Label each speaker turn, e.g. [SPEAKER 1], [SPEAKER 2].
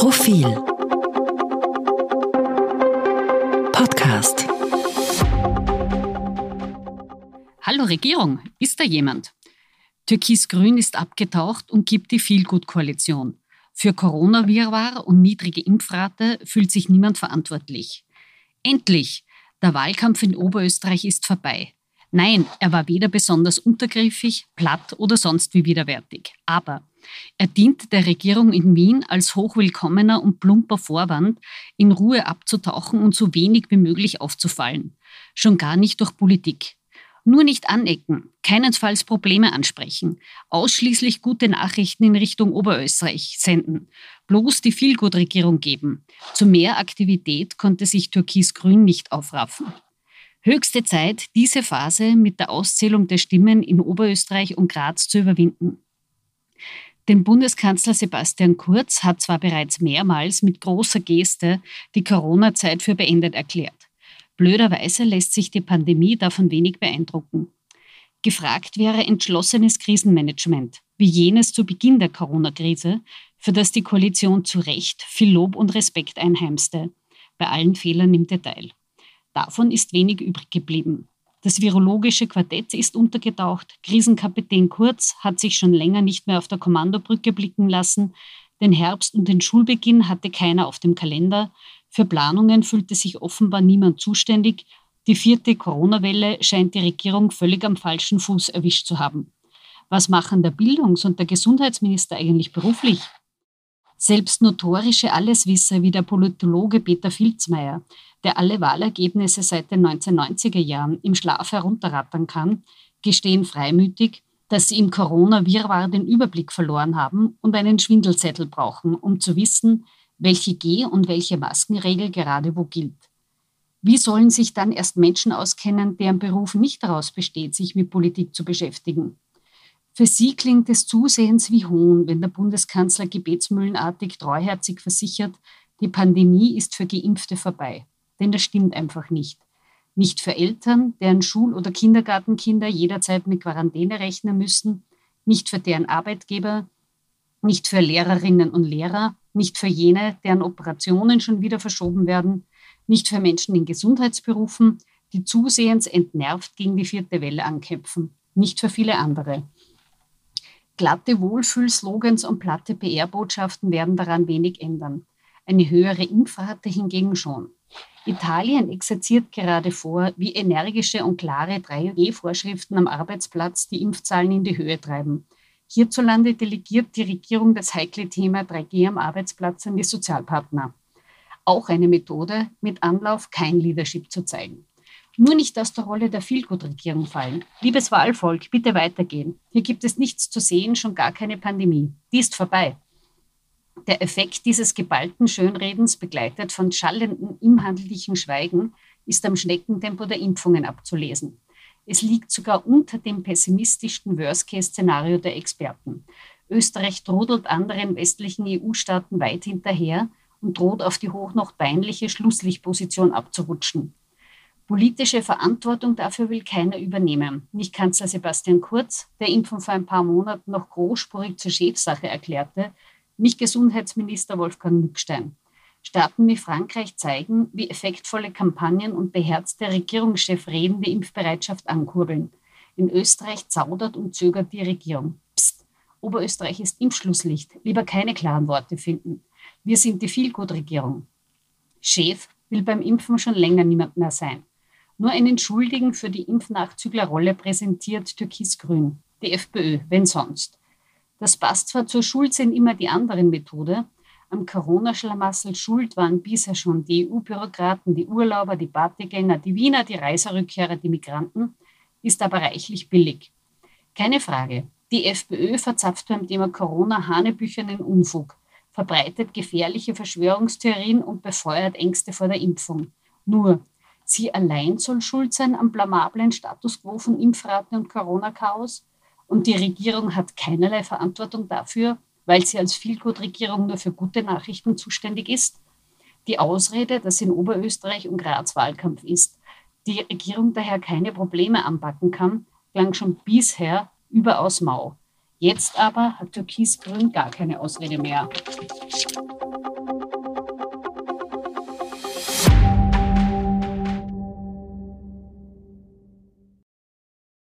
[SPEAKER 1] Profil Podcast
[SPEAKER 2] Hallo Regierung, ist da jemand? Türkis-Grün ist abgetaucht und gibt die Feelgood-Koalition. Für Corona-Wirrwarr und niedrige Impfrate fühlt sich niemand verantwortlich. Endlich! Der Wahlkampf in Oberösterreich ist vorbei. Nein, er war weder besonders untergriffig, platt oder sonst wie widerwärtig. Aber er diente der Regierung in Wien als hochwillkommener und plumper Vorwand, in Ruhe abzutauchen und so wenig wie möglich aufzufallen. Schon gar nicht durch Politik. Nur nicht anecken, keinesfalls Probleme ansprechen, ausschließlich gute Nachrichten in Richtung Oberösterreich senden, bloß die Vielgut-Regierung geben. Zu mehr Aktivität konnte sich Türkis-Grün nicht aufraffen. Höchste Zeit, diese Phase mit der Auszählung der Stimmen in Oberösterreich und Graz zu überwinden. Denn Bundeskanzler Sebastian Kurz hat zwar bereits mehrmals mit großer Geste die Corona-Zeit für beendet erklärt. Blöderweise lässt sich die Pandemie davon wenig beeindrucken. Gefragt wäre entschlossenes Krisenmanagement, wie jenes zu Beginn der Corona-Krise, für das die Koalition zu Recht viel Lob und Respekt einheimste. Bei allen Fehlern im Detail. Davon ist wenig übrig geblieben. Das virologische Quartett ist untergetaucht. Krisenkapitän Kurz hat sich schon länger nicht mehr auf der Kommandobrücke blicken lassen. Den Herbst und den Schulbeginn hatte keiner auf dem Kalender. Für Planungen fühlte sich offenbar niemand zuständig. Die vierte Corona-Welle scheint die Regierung völlig am falschen Fuß erwischt zu haben. Was machen der Bildungs- und der Gesundheitsminister eigentlich beruflich? Selbst notorische Alleswisser wie der Politologe Peter Filzmeier, der alle Wahlergebnisse seit den 1990er Jahren im Schlaf herunterrattern kann, gestehen freimütig, dass sie im Corona-Wirrwarr den Überblick verloren haben und einen Schwindelzettel brauchen, um zu wissen, welche Geh- und welche Maskenregel gerade wo gilt. Wie sollen sich dann erst Menschen auskennen, deren Beruf nicht daraus besteht, sich mit Politik zu beschäftigen? Für sie klingt es zusehends wie Hohn, wenn der Bundeskanzler gebetsmühlenartig treuherzig versichert, die Pandemie ist für Geimpfte vorbei. Denn das stimmt einfach nicht. Nicht für Eltern, deren Schul- oder Kindergartenkinder jederzeit mit Quarantäne rechnen müssen, nicht für deren Arbeitgeber, nicht für Lehrerinnen und Lehrer, nicht für jene, deren Operationen schon wieder verschoben werden, nicht für Menschen in Gesundheitsberufen, die zusehends entnervt gegen die vierte Welle ankämpfen, nicht für viele andere. Glatte Wohlfühlslogans und platte PR-Botschaften werden daran wenig ändern. Eine höhere Impfrate hingegen schon. Italien exerziert gerade vor, wie energische und klare 3G-Vorschriften am Arbeitsplatz die Impfzahlen in die Höhe treiben. Hierzulande delegiert die Regierung das heikle Thema 3G am Arbeitsplatz an die Sozialpartner. Auch eine Methode, mit Anlauf kein Leadership zu zeigen. Nur nicht aus der Rolle der Feelgood-Regierung fallen. Liebes Wahlvolk, bitte weitergehen. Hier gibt es nichts zu sehen, schon gar keine Pandemie. Die ist vorbei. Der Effekt dieses geballten Schönredens, begleitet von schallendem inhaltlichen Schweigen, ist am Schneckentempo der Impfungen abzulesen. Es liegt sogar unter dem pessimistischsten Worst-Case-Szenario der Experten. Österreich trudelt anderen westlichen EU-Staaten weit hinterher und droht auf die hoch noch peinliche Schlusslichtposition abzurutschen. Politische Verantwortung dafür will keiner übernehmen. Nicht Kanzler Sebastian Kurz, der Impfen vor ein paar Monaten noch großspurig zur Chefsache erklärte, nicht Gesundheitsminister Wolfgang Mückstein. Staaten wie Frankreich zeigen, wie effektvolle Kampagnen und beherzte Regierungschef-Reden die Impfbereitschaft ankurbeln. In Österreich zaudert und zögert die Regierung. Psst, Oberösterreich ist Impfschlusslicht. Lieber keine klaren Worte finden. Wir sind die Vielgut-Regierung. Chef will beim Impfen schon länger niemand mehr sein. Nur einen Schuldigen für die Impfnachzüglerrolle präsentiert Türkis-Grün, die FPÖ, wenn sonst. Das passt zwar zur Schulzehn immer die anderen Methode, am Corona-Schlamassel schuld waren bisher schon die EU-Bürokraten, die Urlauber, die Partygänger, die Wiener, die Reiserückkehrer, die Migranten, ist aber reichlich billig. Keine Frage. Die FPÖ verzapft beim Thema Corona hanebüchernen Unfug, verbreitet gefährliche Verschwörungstheorien und befeuert Ängste vor der Impfung. Nur, Sie allein soll schuld sein am blamablen Status quo von Impfraten und Corona-Chaos. Und die Regierung hat keinerlei Verantwortung dafür, weil sie als Vielgut-Regierung nur für gute Nachrichten zuständig ist. Die Ausrede, dass in Oberösterreich und Graz Wahlkampf ist, die Regierung daher keine Probleme anpacken kann, klang schon bisher überaus mau. Jetzt aber hat Türkis-Grün gar keine Ausrede mehr.